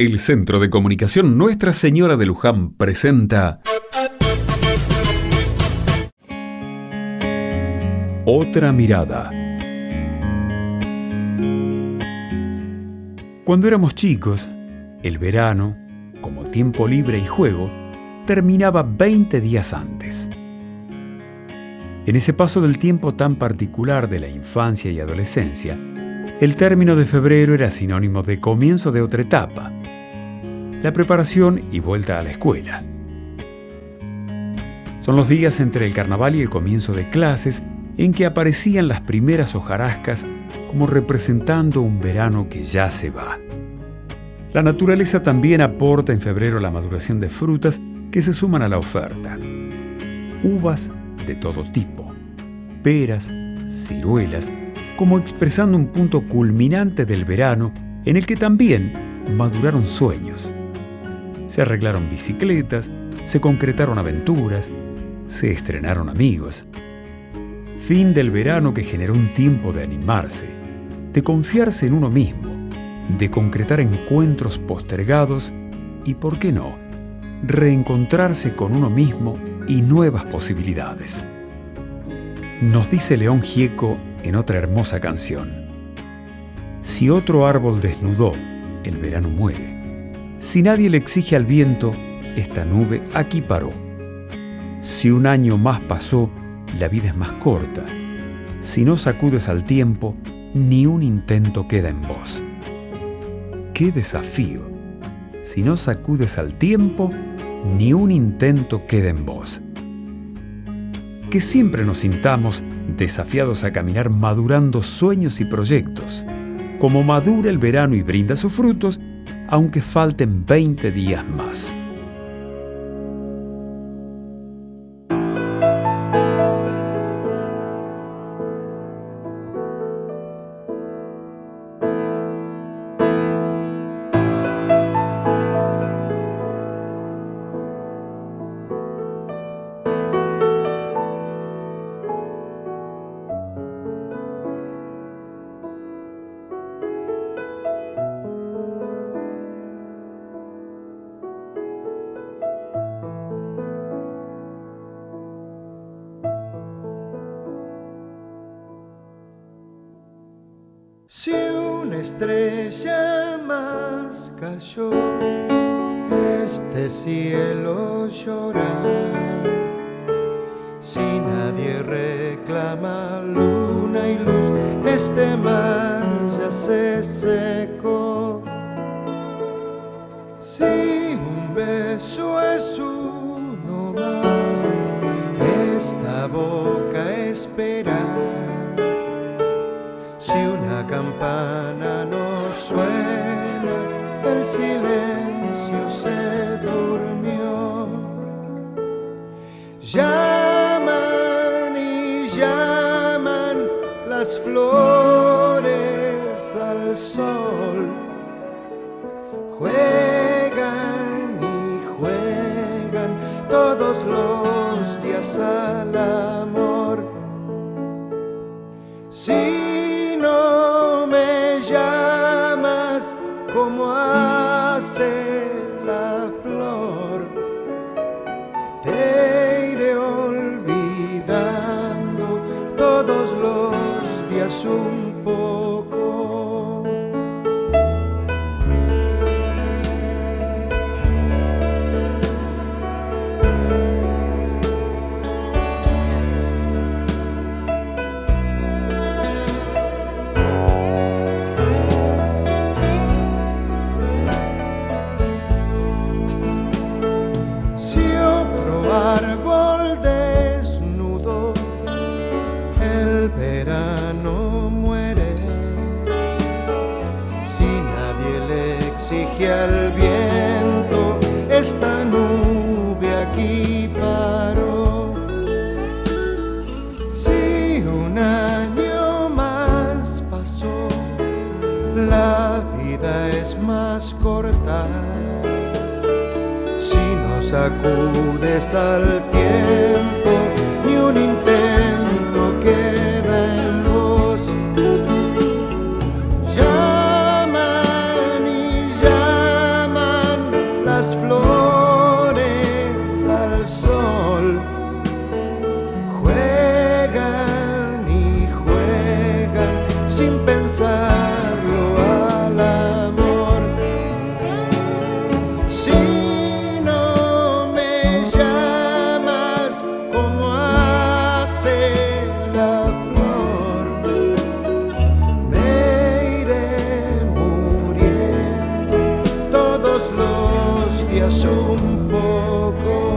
El Centro de Comunicación Nuestra Señora de Luján presenta Otra mirada. Cuando éramos chicos, el verano, como tiempo libre y juego, terminaba 20 días antes. En ese paso del tiempo tan particular de la infancia y adolescencia, el término de febrero era sinónimo de comienzo de otra etapa, la preparación y vuelta a la escuela. Son los días entre el carnaval y el comienzo de clases en que aparecían las primeras hojarascas como representando un verano que ya se va. La naturaleza también aporta en febrero la maduración de frutas que se suman a la oferta. Uvas de todo tipo, peras, ciruelas, como expresando un punto culminante del verano en el que también maduraron sueños. Se arreglaron bicicletas, se concretaron aventuras, se estrenaron amigos. Fin del verano que generó un tiempo de animarse, de confiarse en uno mismo, de concretar encuentros postergados y, por qué no, reencontrarse con uno mismo y nuevas posibilidades. Nos dice León Gieco en otra hermosa canción, si otro árbol desnudó, el verano muere. Si nadie le exige al viento, esta nube aquí paró. Si un año más pasó, la vida es más corta. Si no sacudes al tiempo, ni un intento queda en vos. ¡Qué desafío! Si no sacudes al tiempo, ni un intento queda en vos. Que siempre nos sintamos desafiados a caminar madurando sueños y proyectos. Como madura el verano y brinda sus frutos, aunque falten 20 días más. Si una estrella más cayó, este cielo llora. Si nadie reclama luna y luz, este mar ya se secó. Si un beso es uno silencio se durmió. Llaman y llaman las flores al sol. Juegan y juegan todos los días al amor. Hace la flor. Te iré olvidando todos los días un poco. Esta nube aquí paró. Si un año más pasó, la vida es más corta. Si no sacudes al tiempo, pensarlo al amor. Si no me llamas como hace la flor, me iré muriendo todos los días un poco.